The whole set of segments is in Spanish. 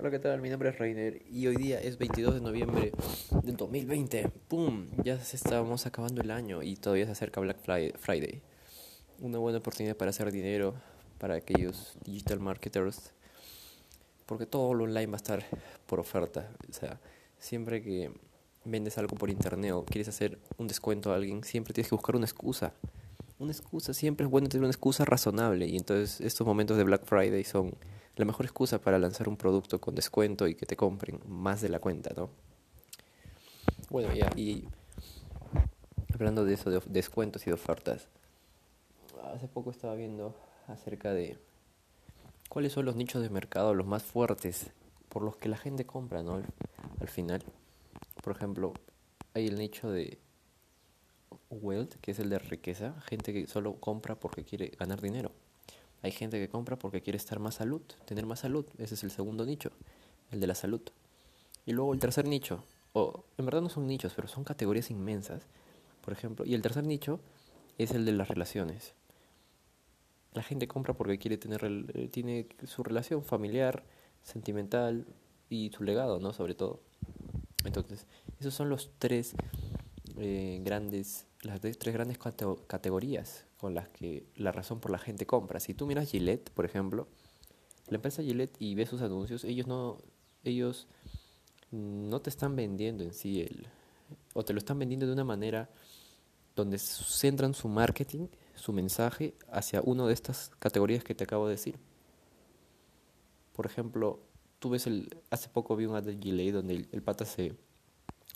Hola, ¿qué tal? Mi nombre es Rainer y hoy día es 22 de noviembre del 2020. ¡Pum! Ya estamos acabando el año y todavía se acerca Black Friday. Una buena oportunidad para hacer dinero para aquellos digital marketers. Porque todo lo online va a estar por oferta. O sea, siempre que vendes algo por internet o quieres hacer un descuento a alguien, siempre tienes que buscar una excusa. Una excusa, siempre es bueno tener una excusa razonable. Y entonces estos momentos de Black Friday son la mejor excusa para lanzar un producto con descuento y que te compren más de la cuenta, ¿no? Bueno, ya, y hablando de eso, de descuentos y de ofertas, hace poco estaba viendo acerca de cuáles son los nichos de mercado los más fuertes por los que la gente compra, ¿no? Al final, por ejemplo, hay el nicho de wealth, que es el de riqueza, gente que solo compra porque quiere ganar dinero. Hay gente que compra porque quiere estar más salud, tener más salud. Ese es el segundo nicho, el de la salud. Y luego el tercer nicho, o en verdad no son nichos, pero son categorías inmensas. Por ejemplo, y el tercer nicho es el de las relaciones. La gente compra porque quiere tener eh, tiene su relación familiar, sentimental y su legado, ¿no? Sobre todo. Entonces, esos son los tres eh, grandes, las tres grandes categorías con las que la razón por la gente compra. Si tú miras Gillette, por ejemplo, la empresa Gillette y ves sus anuncios, ellos no, ellos no te están vendiendo en sí el, o te lo están vendiendo de una manera donde centran su marketing, su mensaje hacia una de estas categorías que te acabo de decir. Por ejemplo, tú ves el, hace poco vi un ad de Gillette donde el, pata se,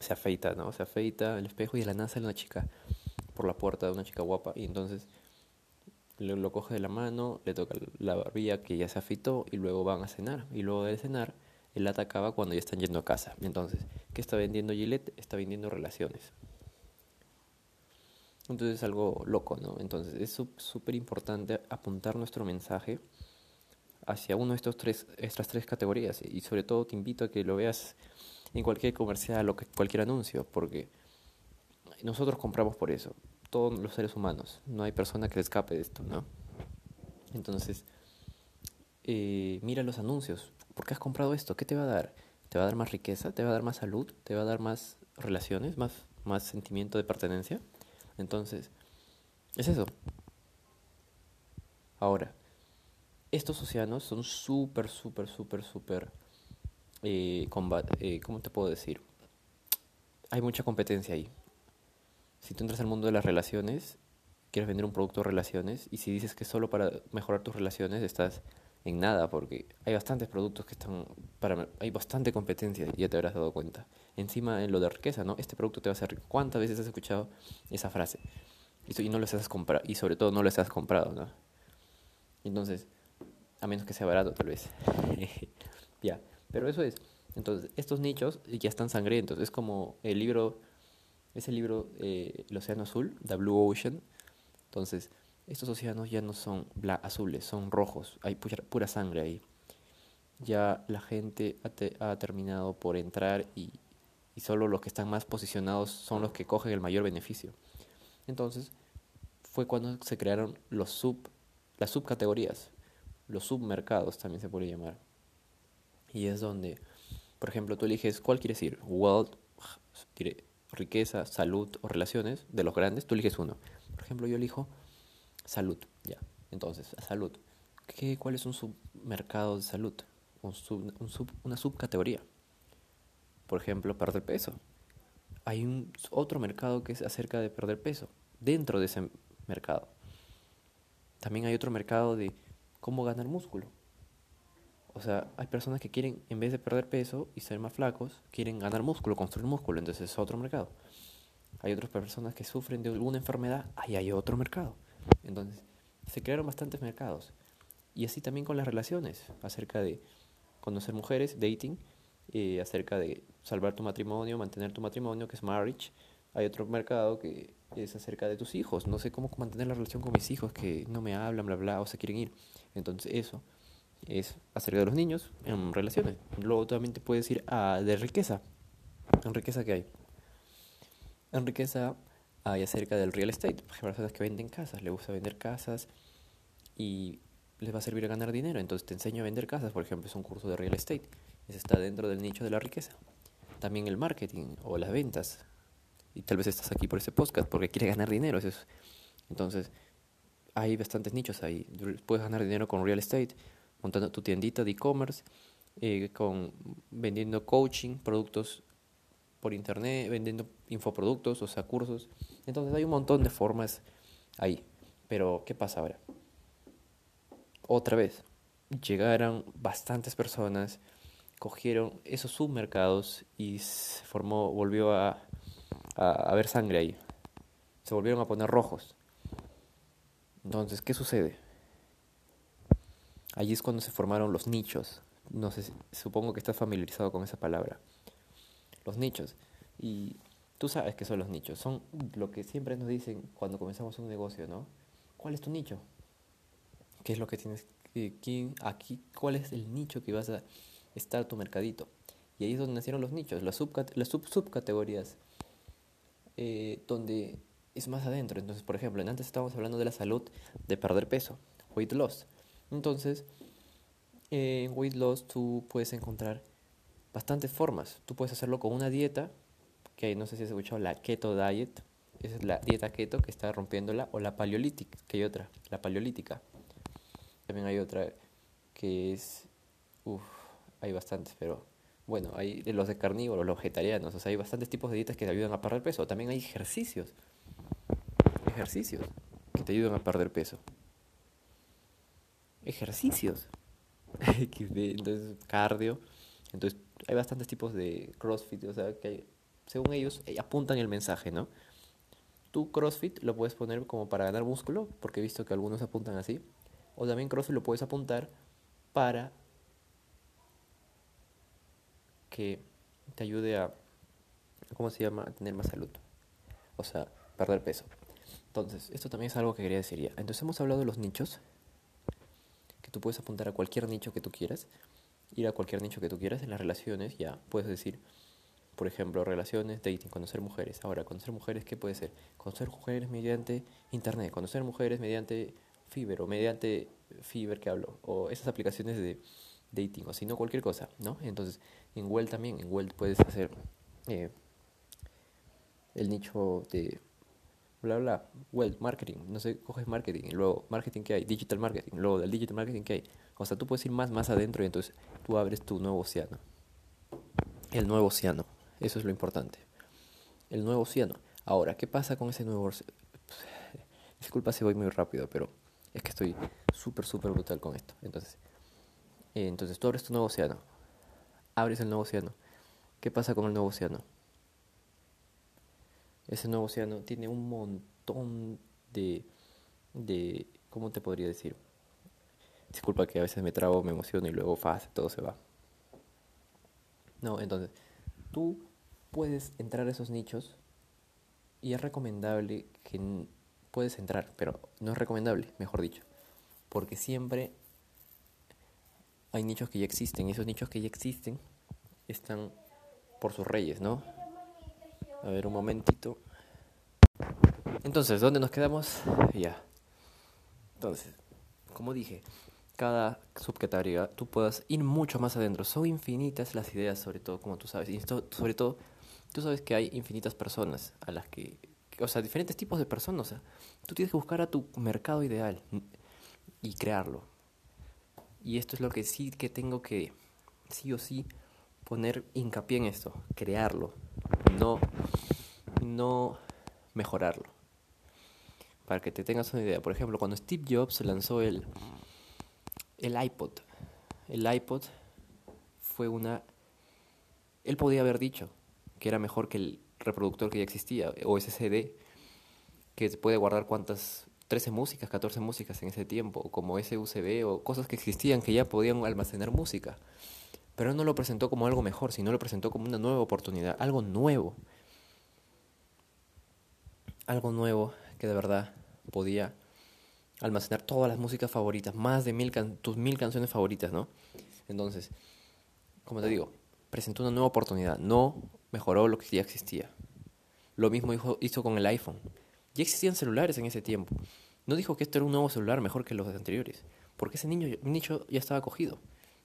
se afeita, ¿no? Se afeita el espejo y de la nada sale una chica por la puerta de una chica guapa y entonces lo, coge de la mano, le toca la barbilla que ya se afitó y luego van a cenar. Y luego de cenar, él atacaba cuando ya están yendo a casa. Entonces, ¿qué está vendiendo Gillette? Está vendiendo relaciones. Entonces es algo loco, ¿no? Entonces es súper importante apuntar nuestro mensaje hacia uno de estos tres, estas tres categorías. Y sobre todo te invito a que lo veas en cualquier comercial o cualquier anuncio, porque nosotros compramos por eso, todos los seres humanos, no hay persona que le escape de esto, ¿no? Entonces, eh, mira los anuncios, ¿por qué has comprado esto? ¿Qué te va a dar? ¿Te va a dar más riqueza? ¿Te va a dar más salud? ¿Te va a dar más relaciones? ¿Más, más sentimiento de pertenencia? Entonces, es eso. Ahora, estos océanos son súper, súper, súper, súper... Eh, eh, ¿Cómo te puedo decir? Hay mucha competencia ahí si tú entras al mundo de las relaciones, quieres vender un producto de relaciones, y si dices que solo para mejorar tus relaciones estás en nada, porque hay bastantes productos que están, para, hay bastante competencia, ya te habrás dado cuenta. Encima en lo de riqueza, ¿no? Este producto te va a hacer. ¿Cuántas veces has escuchado esa frase? Y, no lo has comprado, y sobre todo no lo has comprado, ¿no? Entonces, a menos que sea barato tal vez. ya, pero eso es. Entonces, estos nichos ya están sangrientos. Es como el libro ese libro, eh, El Océano Azul, The Blue Ocean. Entonces, estos océanos ya no son azules, son rojos, hay pura, sangre ahí. Ya la gente ha, terminado por entrar y, y, solo los que están más posicionados son los que cogen el mayor beneficio. Entonces, fue cuando se crearon los sub, las subcategorías, los submercados también se puede llamar. Y es donde, por ejemplo, tú eliges cuál quieres ir, World, riqueza, salud o relaciones, de los grandes, tú eliges uno. Por ejemplo, yo elijo salud, ya. Entonces, salud. ¿Qué, ¿Cuál es un submercado de salud? Un sub, una subcategoría. Por ejemplo, perder peso. Hay un otro mercado que es acerca de perder peso, dentro de ese mercado. También hay otro mercado de cómo ganar músculo. O sea, hay personas que quieren, en vez de perder peso y ser más flacos, quieren ganar músculo, construir músculo, entonces es otro mercado. Hay otras personas que sufren de alguna enfermedad, ahí hay otro mercado. Entonces, se crearon bastantes mercados. Y así también con las relaciones, acerca de conocer mujeres, dating, eh, acerca de salvar tu matrimonio, mantener tu matrimonio, que es marriage. Hay otro mercado que es acerca de tus hijos. No sé cómo mantener la relación con mis hijos que no me hablan, bla, bla, o se quieren ir. Entonces, eso es acerca de los niños en relaciones. Luego también te puedes ir a de riqueza. ¿En riqueza que hay? En riqueza hay acerca del real estate. Por ejemplo, personas que venden casas, les gusta vender casas y les va a servir a ganar dinero. Entonces te enseño a vender casas, por ejemplo, es un curso de real estate. Eso está dentro del nicho de la riqueza. También el marketing o las ventas. Y tal vez estás aquí por este podcast porque quieres ganar dinero. Entonces, hay bastantes nichos ahí. Puedes ganar dinero con real estate, montando tu tiendita de e-commerce, eh, con vendiendo coaching, productos por internet, vendiendo infoproductos, o sea, cursos. Entonces hay un montón de formas ahí. Pero, ¿qué pasa ahora? Otra vez, llegaron bastantes personas, cogieron esos submercados y se formó, volvió a, a, a haber sangre ahí. Se volvieron a poner rojos. Entonces, ¿qué sucede? Allí es cuando se formaron los nichos. No sé, supongo que estás familiarizado con esa palabra. Los nichos. Y tú sabes qué son los nichos. Son lo que siempre nos dicen cuando comenzamos un negocio, ¿no? ¿Cuál es tu nicho? ¿Qué es lo que tienes aquí? ¿Cuál es el nicho que vas a estar tu mercadito? Y ahí es donde nacieron los nichos, las, las sub subcategorías, eh, donde es más adentro. Entonces, por ejemplo, antes estábamos hablando de la salud, de perder peso, weight loss. Entonces, en weight loss tú puedes encontrar bastantes formas. Tú puedes hacerlo con una dieta, que no sé si has escuchado la keto diet, esa es la dieta keto que está rompiéndola, o la paleolítica, que hay otra, la paleolítica. También hay otra que es, uff, hay bastantes, pero bueno, hay los de carnívoros, los vegetarianos, o sea, hay bastantes tipos de dietas que te ayudan a perder peso. También hay ejercicios ejercicios que te ayudan a perder peso. Ejercicios. entonces, cardio. Entonces, hay bastantes tipos de CrossFit, o sea, que según ellos eh, apuntan el mensaje, ¿no? Tú CrossFit lo puedes poner como para ganar músculo, porque he visto que algunos apuntan así. O también CrossFit lo puedes apuntar para que te ayude a, ¿cómo se llama?, a tener más salud. O sea, perder peso. Entonces, esto también es algo que quería decir ya. Entonces hemos hablado de los nichos, tú puedes apuntar a cualquier nicho que tú quieras, ir a cualquier nicho que tú quieras en las relaciones, ya puedes decir, por ejemplo, relaciones, dating, conocer mujeres. Ahora, conocer mujeres, ¿qué puede ser? Conocer mujeres mediante internet, conocer mujeres mediante Fiverr o mediante Fiverr que hablo, o esas aplicaciones de dating, o si no, cualquier cosa, ¿no? Entonces, en Well también, en Well puedes hacer eh, el nicho de bla, bla, well, marketing, no sé, coges marketing, y luego marketing que hay, digital marketing, luego del digital marketing que hay. O sea, tú puedes ir más, más adentro y entonces tú abres tu nuevo océano. El nuevo océano, eso es lo importante. El nuevo océano. Ahora, ¿qué pasa con ese nuevo océano? Disculpa si voy muy rápido, pero es que estoy súper, súper brutal con esto. Entonces, eh, entonces tú abres tu nuevo océano. Abres el nuevo océano. ¿Qué pasa con el nuevo océano? Ese nuevo océano tiene un montón de, de, ¿cómo te podría decir? Disculpa que a veces me trabo, me emociono y luego fácil, todo se va. No, entonces, tú puedes entrar a esos nichos y es recomendable que puedes entrar, pero no es recomendable, mejor dicho, porque siempre hay nichos que ya existen y esos nichos que ya existen están por sus reyes, ¿no? A ver, un momentito. Entonces, ¿dónde nos quedamos? Ya. Entonces, como dije, cada subcategoría tú puedas ir mucho más adentro. Son infinitas las ideas, sobre todo, como tú sabes. Y sobre todo, tú sabes que hay infinitas personas a las que, o sea, diferentes tipos de personas. O sea, tú tienes que buscar a tu mercado ideal y crearlo. Y esto es lo que sí que tengo que, sí o sí, poner hincapié en esto, crearlo no, no mejorarlo. Para que te tengas una idea, por ejemplo, cuando Steve Jobs lanzó el, el iPod, el iPod fue una... Él podía haber dicho que era mejor que el reproductor que ya existía, o ese CD, que puede guardar cuántas 13 músicas, 14 músicas en ese tiempo, como ese USB o cosas que existían que ya podían almacenar música. Pero no lo presentó como algo mejor, sino lo presentó como una nueva oportunidad, algo nuevo. Algo nuevo que de verdad podía almacenar todas las músicas favoritas, más de mil tus mil canciones favoritas, ¿no? Entonces, como te digo, presentó una nueva oportunidad, no mejoró lo que ya existía. Lo mismo hizo, hizo con el iPhone. Ya existían celulares en ese tiempo. No dijo que esto era un nuevo celular mejor que los anteriores, porque ese niño, nicho ya estaba cogido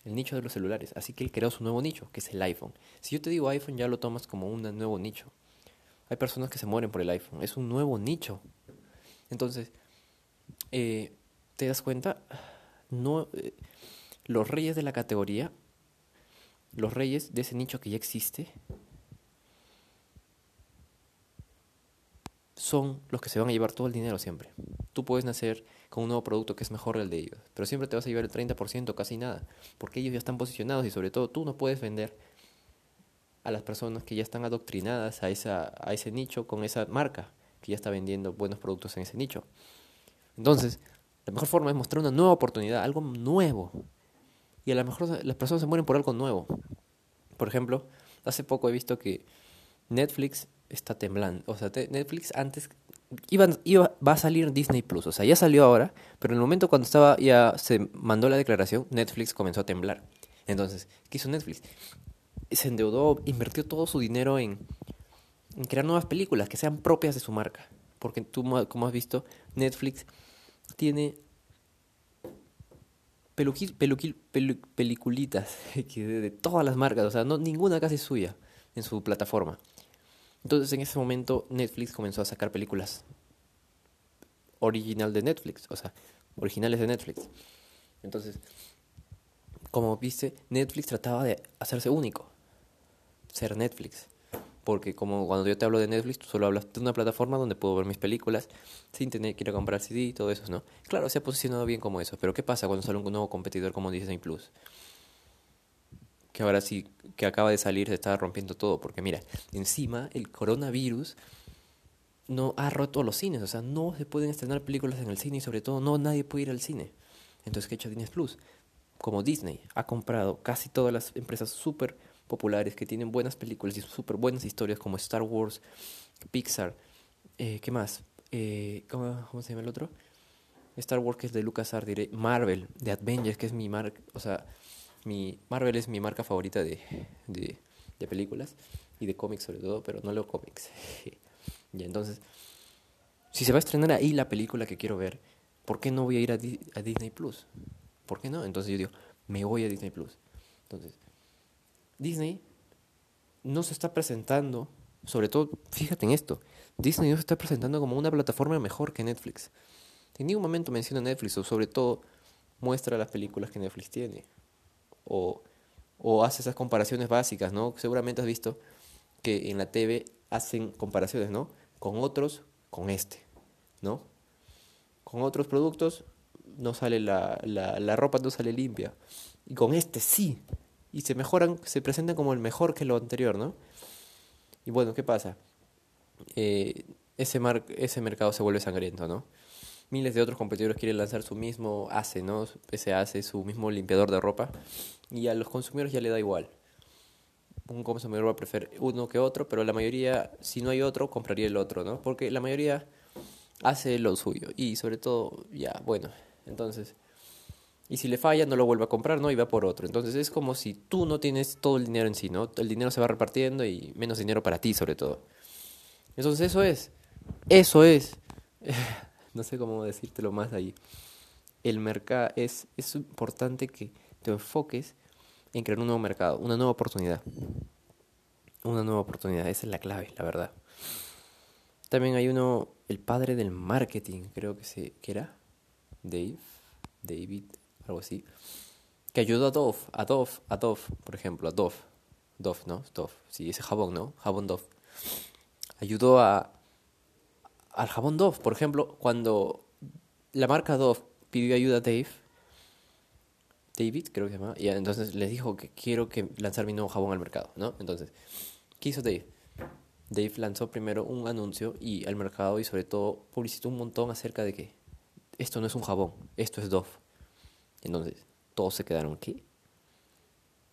el nicho de los celulares. Así que él creó su nuevo nicho, que es el iPhone. Si yo te digo iPhone, ya lo tomas como un nuevo nicho. Hay personas que se mueren por el iPhone. Es un nuevo nicho. Entonces, eh, ¿te das cuenta? No, eh, los reyes de la categoría, los reyes de ese nicho que ya existe, son los que se van a llevar todo el dinero siempre. Tú puedes nacer con un nuevo producto que es mejor del de ellos, pero siempre te vas a llevar el 30%, casi nada, porque ellos ya están posicionados y sobre todo tú no puedes vender a las personas que ya están adoctrinadas a, esa, a ese nicho con esa marca que ya está vendiendo buenos productos en ese nicho. Entonces, la mejor forma es mostrar una nueva oportunidad, algo nuevo. Y a lo mejor las personas se mueren por algo nuevo. Por ejemplo, hace poco he visto que Netflix está temblando. O sea, Netflix antes iba, iba, va a salir Disney Plus. O sea, ya salió ahora, pero en el momento cuando estaba ya se mandó la declaración, Netflix comenzó a temblar. Entonces, ¿qué hizo Netflix? Se endeudó, invirtió todo su dinero en, crear nuevas películas que sean propias de su marca. Porque tú, como has visto, Netflix tiene peluquil, peluquil, peliculitas de todas las marcas. O sea, no, ninguna casi suya en su plataforma. Entonces en ese momento Netflix comenzó a sacar películas original de Netflix, o sea, originales de Netflix. Entonces, como viste, Netflix trataba de hacerse único, ser Netflix. Porque como cuando yo te hablo de Netflix, tú solo hablas de una plataforma donde puedo ver mis películas sin tener que ir a comprar CD y todo eso, ¿no? Claro, se ha posicionado bien como eso, pero ¿qué pasa cuando sale un nuevo competidor como Disney Plus? Que ahora sí, que acaba de salir, se está rompiendo todo, porque mira, encima el coronavirus no ha roto los cines, o sea, no se pueden estrenar películas en el cine y sobre todo no nadie puede ir al cine. Entonces, ¿qué ha hecho Disney Plus? Como Disney ha comprado casi todas las empresas súper populares que tienen buenas películas y súper buenas historias como Star Wars, Pixar, eh, ¿qué más? Eh, ¿cómo, ¿cómo, se llama el otro? Star Wars que es de LucasArts, Marvel, de Avengers que es mi marca, o sea, mi Marvel es mi marca favorita de, de, de películas y de cómics sobre todo, pero no leo cómics. y entonces, si se va a estrenar ahí la película que quiero ver, ¿por qué no voy a ir a, a Disney Plus? ¿Por qué no? Entonces yo digo, me voy a Disney Plus. Entonces, Disney no se está presentando, sobre todo, fíjate en esto, Disney no se está presentando como una plataforma mejor que Netflix. En ningún momento menciona Netflix o sobre todo muestra las películas que Netflix tiene o, hace esas comparaciones básicas, ¿no? Seguramente has visto que en la TV hacen comparaciones, ¿no? Con otros, con este, ¿no? Con otros productos no sale la, la, la ropa no sale limpia. Y con este sí. Y se mejoran, se presentan como el mejor que lo anterior, ¿no? Y bueno, ¿qué pasa? Eh, ese, mar, ese mercado se vuelve sangriento, ¿no? Miles de otros competidores quieren lanzar su mismo ACE, ¿no? Ese ACE, su mismo limpiador de ropa, y a los consumidores ya le da igual. Un consumidor va a preferir uno que otro, pero la mayoría, si no hay otro, compraría el otro, ¿no? Porque la mayoría hace lo suyo, y sobre todo, ya, bueno, entonces... Y si le falla, no lo vuelve a comprar, ¿no? Y va por otro. Entonces es como si tú no tienes todo el dinero en sí, ¿no? El dinero se va repartiendo y menos dinero para ti, sobre todo. Entonces eso es. Eso es. No sé cómo decírtelo más ahí. El mercado es, es importante que te enfoques en crear un nuevo mercado, una nueva oportunidad. Una nueva oportunidad, esa es la clave, la verdad. También hay uno, el padre del marketing, creo que se, que era Dave, David, algo así, que ayudó a Dove, a Dove, a Dove, por ejemplo, a Dove, Dove, ¿no? Dove, sí, ese jabón, ¿no? Jabón Dove. Ayudó a, al jabón Dove. Por ejemplo, cuando la marca Dove pidió ayuda a Dave, David creo que se llama, y entonces les dijo que quiero que lanzar mi nuevo jabón al mercado, ¿no? Entonces, ¿qué hizo Dave? Dave lanzó primero un anuncio y al mercado y sobre todo publicitó un montón acerca de que esto no es un jabón, esto es Dove. Entonces, todos se quedaron, ¿qué?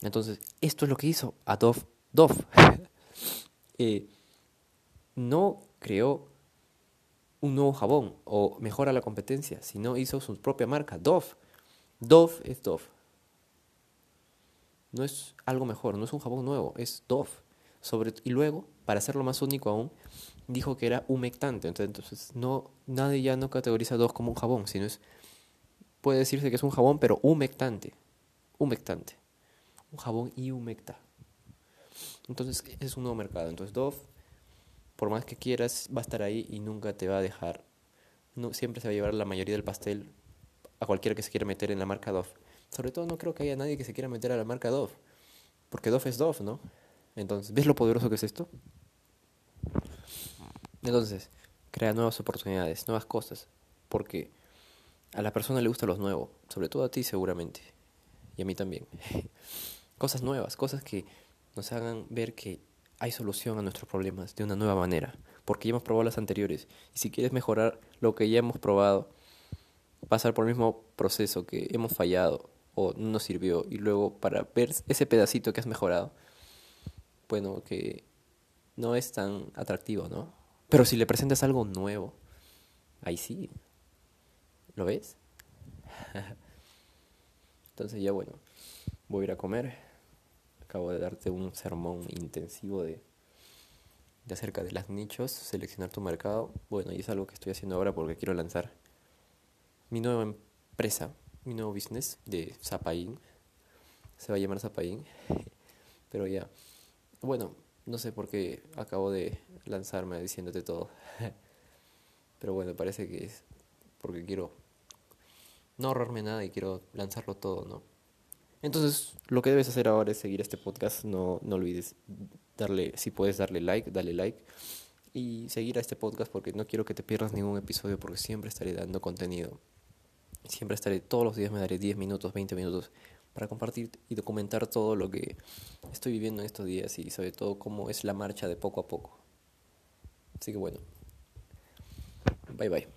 Entonces, esto es lo que hizo a Dove. Dove. eh, no creó un nuevo jabón o mejora la competencia, sino hizo su propia marca, Dove. Dove es Dove. No es algo mejor, no es un jabón nuevo, es Dove. Sobre, y luego, para hacerlo más único aún, dijo que era humectante. Entonces, no, nadie ya no categoriza Dove como un jabón, sino es, puede decirse que es un jabón, pero humectante. humectante. Un jabón y humecta. Entonces es un nuevo mercado. Entonces Dove, por más que quieras, va a estar ahí y nunca te va a dejar. Siempre se va a llevar la mayoría del pastel a cualquiera que se quiera meter en la marca Dove. Sobre todo no creo que haya nadie que se quiera meter a la marca Dove. Porque Dove es Dove, ¿no? Entonces, ¿ves lo poderoso que es esto? Entonces, crea nuevas oportunidades, nuevas cosas. Porque a la persona le gusta lo nuevo. Sobre todo a ti seguramente. Y a mí también. cosas nuevas, cosas que nos hagan ver que hay solución a nuestros problemas de una nueva manera. Porque ya hemos probado las anteriores. Y si quieres mejorar lo que ya hemos probado, pasar por el mismo proceso que hemos fallado o no nos sirvió y luego para ver ese pedacito que has mejorado, bueno, que no es tan atractivo, ¿no? Pero si le presentas algo nuevo, ahí sí. ¿Lo ves? Entonces ya bueno, voy a ir a comer. Acabo de darte un sermón intensivo de, de acerca de las nichos, seleccionar tu mercado. Bueno, y es algo que estoy haciendo ahora porque quiero lanzar mi nueva empresa, mi nuevo business de Zapaín. Se va a llamar Zapaín. Pero ya. Bueno, no sé por qué acabo de lanzarme diciéndote todo. Pero bueno, parece que es porque quiero no ahorrarme nada y quiero lanzarlo todo, ¿no? Entonces, lo que debes hacer ahora es seguir este podcast. No, no olvides darle, si puedes darle like, dale like. Y seguir a este podcast porque no quiero que te pierdas ningún episodio porque siempre estaré dando contenido Siempre estaré, todos los días me daré 10 minutos, 20 minutos para compartir y documentar todo lo que estoy viviendo en estos días y sobre todo cómo es la marcha de poco a poco. Así que bueno, bye bye.